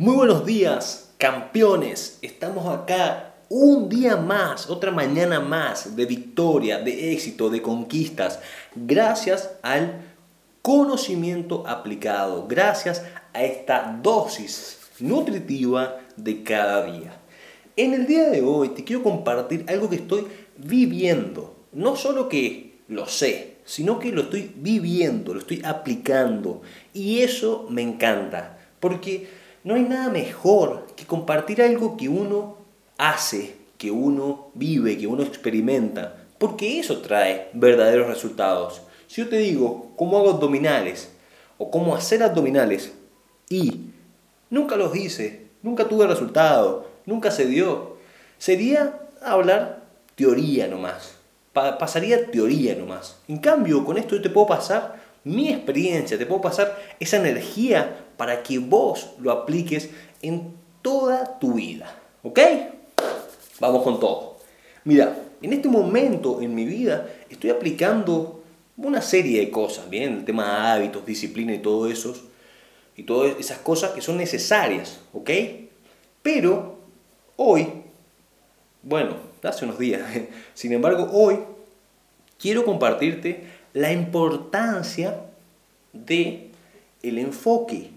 Muy buenos días, campeones. Estamos acá un día más, otra mañana más de victoria, de éxito, de conquistas, gracias al conocimiento aplicado, gracias a esta dosis nutritiva de cada día. En el día de hoy te quiero compartir algo que estoy viviendo, no solo que lo sé, sino que lo estoy viviendo, lo estoy aplicando. Y eso me encanta, porque no hay nada mejor que compartir algo que uno hace, que uno vive, que uno experimenta, porque eso trae verdaderos resultados. Si yo te digo cómo hago abdominales o cómo hacer abdominales y nunca los hice, nunca tuve resultado, nunca se dio, sería hablar teoría nomás pasaría teoría nomás. En cambio, con esto yo te puedo pasar mi experiencia, te puedo pasar esa energía para que vos lo apliques en toda tu vida. ¿Ok? Vamos con todo. Mira, en este momento en mi vida estoy aplicando una serie de cosas, ¿bien? El tema de hábitos, disciplina y todo eso. Y todas esas cosas que son necesarias, ¿ok? Pero hoy, bueno, hace unos días. Sin embargo, hoy quiero compartirte la importancia de el enfoque.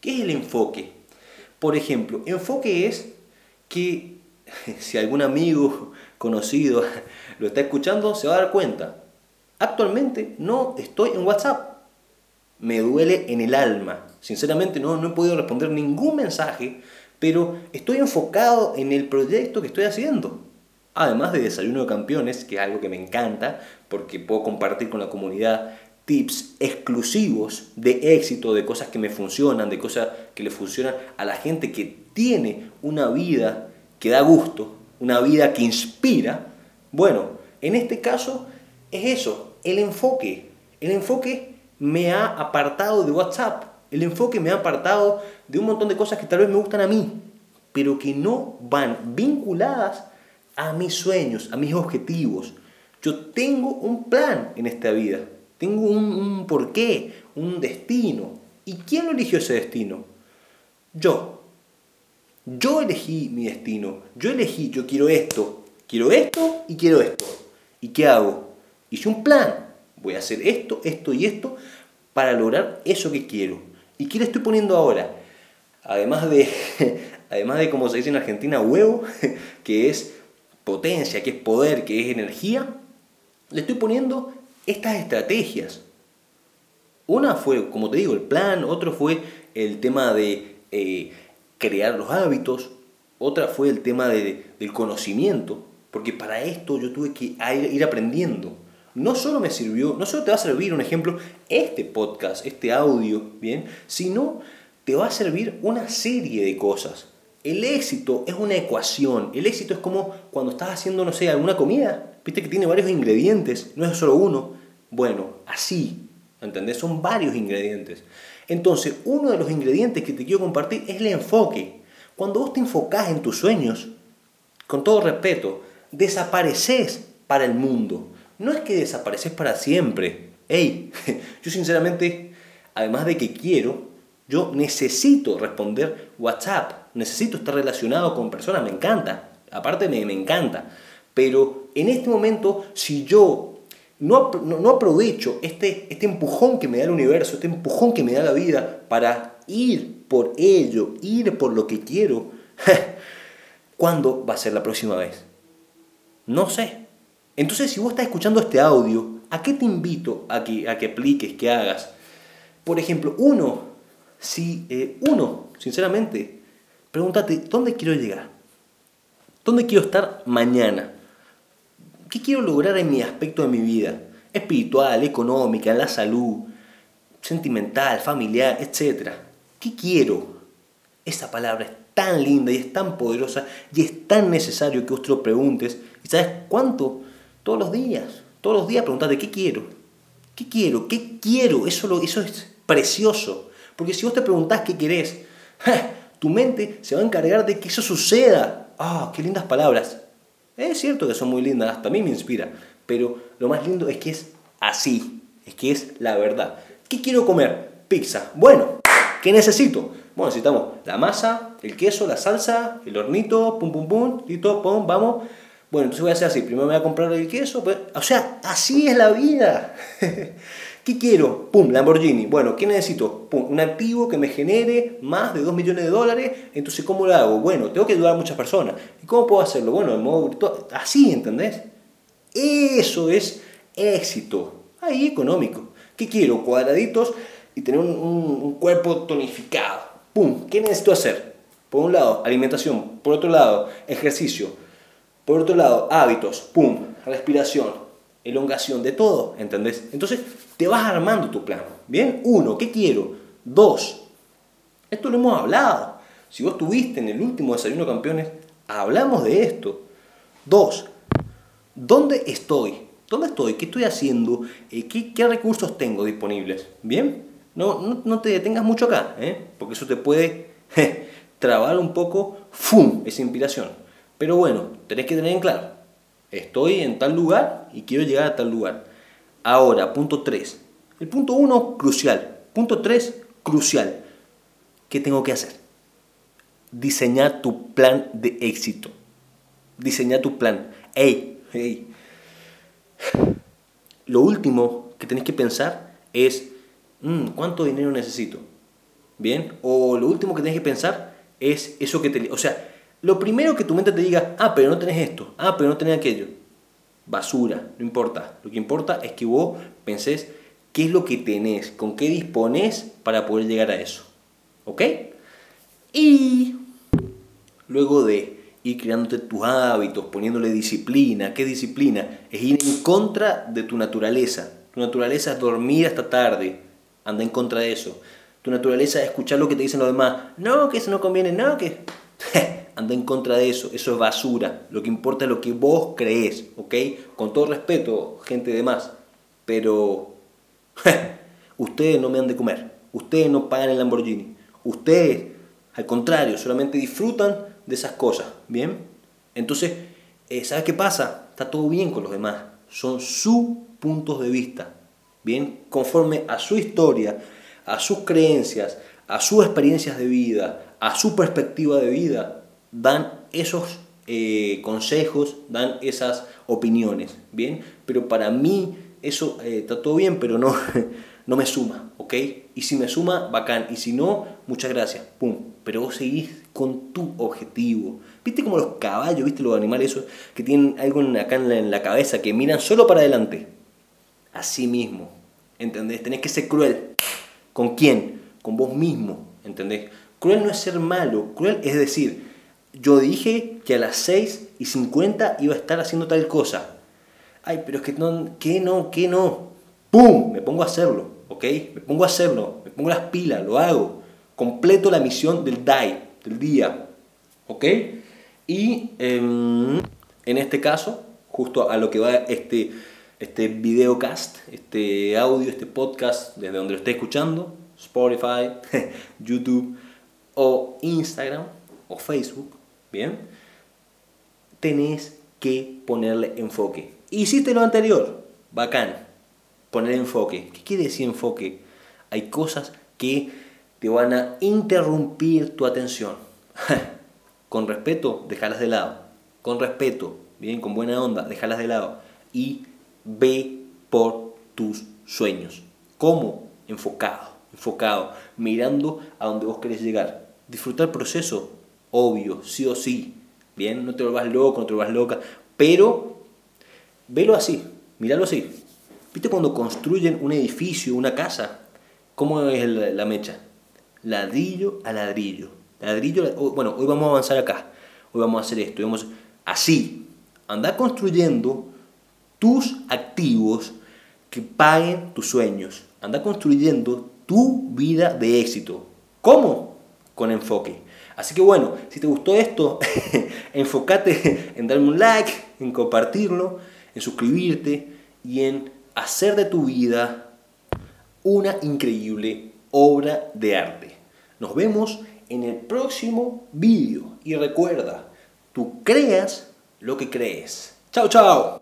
¿Qué es el enfoque? Por ejemplo, enfoque es que si algún amigo conocido lo está escuchando, se va a dar cuenta. Actualmente no estoy en WhatsApp. Me duele en el alma. Sinceramente no, no he podido responder ningún mensaje, pero estoy enfocado en el proyecto que estoy haciendo. Además de Desayuno de Campeones, que es algo que me encanta, porque puedo compartir con la comunidad tips exclusivos de éxito, de cosas que me funcionan, de cosas que le funcionan a la gente que tiene una vida que da gusto, una vida que inspira. Bueno, en este caso es eso, el enfoque. El enfoque me ha apartado de WhatsApp, el enfoque me ha apartado de un montón de cosas que tal vez me gustan a mí, pero que no van vinculadas a mis sueños, a mis objetivos. Yo tengo un plan en esta vida, tengo un, porqué, un destino. ¿Y quién eligió ese destino? Yo. Yo elegí mi destino. Yo elegí, yo quiero esto, quiero esto y quiero esto. ¿Y qué hago? Hice un plan. Voy a hacer esto, esto y esto para lograr eso que quiero. ¿Y qué le estoy poniendo ahora? Además de, además de como se dice en Argentina, huevo, que es potencia, que es poder, que es energía, le estoy poniendo estas estrategias. Una fue, como te digo, el plan, otro fue el tema de eh, crear los hábitos, otra fue el tema de, del conocimiento, porque para esto yo tuve que ir aprendiendo. No solo me sirvió, no solo te va a servir un ejemplo este podcast, este audio, ¿bien? Sino te va a servir una serie de cosas. El éxito es una ecuación. El éxito es como cuando estás haciendo, no sé, alguna comida. Viste que tiene varios ingredientes, no es solo uno. Bueno, así, ¿entendés? Son varios ingredientes. Entonces, uno de los ingredientes que te quiero compartir es el enfoque. Cuando vos te enfocás en tus sueños, con todo respeto, desapareces para el mundo. No es que desapareces para siempre. Ey, yo sinceramente, además de que quiero, yo necesito responder WhatsApp, necesito estar relacionado con personas, me encanta, aparte me, me encanta. Pero en este momento, si yo no, no, aprovecho este, este empujón que me da el universo, este empujón que me da la vida para ir por ello, ir por lo que quiero, ¿cuándo va a ser la próxima vez? No sé. Entonces, si vos estás escuchando este audio, ¿a qué te invito a que, a que apliques, que hagas? Por ejemplo, uno, si eh, uno, sinceramente, pregúntate, ¿dónde quiero llegar? ¿Dónde quiero estar mañana? ¿Qué quiero lograr en mi aspecto de mi vida? Espiritual, económica, en la salud, sentimental, familiar, etc. ¿Qué quiero? Esa palabra es tan linda y es tan poderosa y es tan necesario que vos te lo preguntes. ¿Y sabes cuánto? Todos los días. Todos los días pregúntate, ¿qué quiero? ¿Qué quiero? ¿Qué quiero? Eso, lo, eso es precioso. Porque si vos te preguntás qué querés, tu mente se va a encargar de que eso suceda. ¡Ah, qué lindas palabras! Es cierto que son muy lindas, hasta a mí me inspira, pero lo más lindo es que es así, es que es la verdad. ¿Qué quiero comer? Pizza. Bueno, ¿qué necesito? Bueno, necesitamos la masa, el queso, la salsa, el hornito, pum, pum, pum, listo, pum, vamos. Bueno, entonces voy a hacer así. Primero me voy a comprar el queso. Pues, o sea, así es la vida. ¿Qué quiero? Pum, Lamborghini. Bueno, ¿qué necesito? Pum, un activo que me genere más de 2 millones de dólares. Entonces, ¿cómo lo hago? Bueno, tengo que ayudar a muchas personas. ¿Y cómo puedo hacerlo? Bueno, de modo virtual. Así, ¿entendés? Eso es éxito. Ahí económico. ¿Qué quiero? Cuadraditos y tener un, un cuerpo tonificado. Pum, ¿qué necesito hacer? Por un lado, alimentación. Por otro lado, ejercicio por otro lado, hábitos, pum, respiración, elongación, de todo, ¿entendés? Entonces te vas armando tu plan. Bien, uno, ¿qué quiero? Dos, esto lo hemos hablado. Si vos tuviste en el último desayuno campeones, hablamos de esto. Dos, ¿dónde estoy? ¿Dónde estoy? ¿Qué estoy haciendo? Eh, ¿Qué, qué recursos tengo disponibles? ¿Bien? No, no, te detengas mucho acá, ¿eh? porque eso te puede trabar un poco ¡fum! esa inspiración. Pero bueno, tenés que tener en claro, estoy en tal lugar y quiero llegar a tal lugar. Ahora, punto 3. El punto 1, crucial. Punto 3, crucial. ¿Qué tengo que hacer? Diseñar tu plan de éxito. Diseñar tu plan. Ey, hey. Lo último que tenés que pensar es, mm, ¿cuánto dinero necesito? ¿Bien? O lo último que tenés que pensar es eso que te... O sea, lo primero que tu mente te diga, ah, pero no tenés esto, ah, pero no tenés aquello. Basura, no importa. Lo que importa es que vos pensés qué es lo que tenés, con qué disponés para poder llegar a eso. ¿Ok? Y luego de ir creándote tus hábitos, poniéndole disciplina, ¿qué disciplina? Es ir en contra de tu naturaleza. Tu naturaleza es dormir hasta tarde. Anda en contra de eso. Tu naturaleza es escuchar lo que te dicen los demás. No, que eso no conviene, no, que... anda en contra de eso, eso es basura. Lo que importa es lo que vos crees, ¿ok? Con todo respeto, gente de más. Pero ustedes no me han de comer, ustedes no pagan el Lamborghini, ustedes, al contrario, solamente disfrutan de esas cosas, ¿bien? Entonces, eh, ¿sabes qué pasa? Está todo bien con los demás, son sus puntos de vista, ¿bien? Conforme a su historia, a sus creencias, a sus experiencias de vida, a su perspectiva de vida, dan esos eh, consejos, dan esas opiniones, ¿bien? Pero para mí eso eh, está todo bien, pero no, no me suma, ¿ok? Y si me suma, bacán, y si no, muchas gracias, pum. Pero vos seguís con tu objetivo. ¿Viste como los caballos, viste los animales esos que tienen algo acá en la, cabeza, que miran solo para adelante? Así mismo, ¿entendés? Tenés que ser cruel. ¿Con quién? Con vos mismo, ¿entendés? Cruel no es ser malo, cruel es decir, yo dije que a las 6 y 50 iba a estar haciendo tal cosa. Ay, pero es que no, que no, que no. ¡Pum! Me pongo a hacerlo, ¿ok? Me pongo a hacerlo, me pongo las pilas, lo hago. Completo la misión del DAI, del día, ¿ok? Y em, en este caso, justo a lo que va este, este videocast, este audio, este podcast, desde donde lo esté escuchando, Spotify, YouTube o Instagram o Facebook, ¿Bien? Tenés que ponerle enfoque. Hiciste lo anterior, bacán. Poner enfoque. ¿Qué quiere decir enfoque? Hay cosas que te van a interrumpir tu atención. con respeto, dejarlas de lado. Con respeto, bien, con buena onda, dejarlas de lado. Y ve por tus sueños. ¿Cómo? Enfocado, enfocado, mirando a donde vos querés llegar. Disfrutar el proceso, obvio, sí o sí. Bien, no te vuelvas loco, no te vuelvas loca, pero velo así, míralo así. ¿Viste cuando construyen un edificio, una casa? ¿Cómo es la, mecha? Ladrillo a ladrillo. Ladrillo, bueno, hoy vamos a avanzar acá. Hoy vamos a hacer esto. Vamos así. Anda construyendo tus activos que paguen tus sueños. Anda construyendo tu vida de éxito. ¿Cómo? Con enfoque. Así que bueno, si te gustó esto, enfócate en darme un like, en compartirlo, en suscribirte y en hacer de tu vida una increíble obra de arte. Nos vemos en el próximo vídeo y recuerda, tú creas lo que crees. Chao, chao.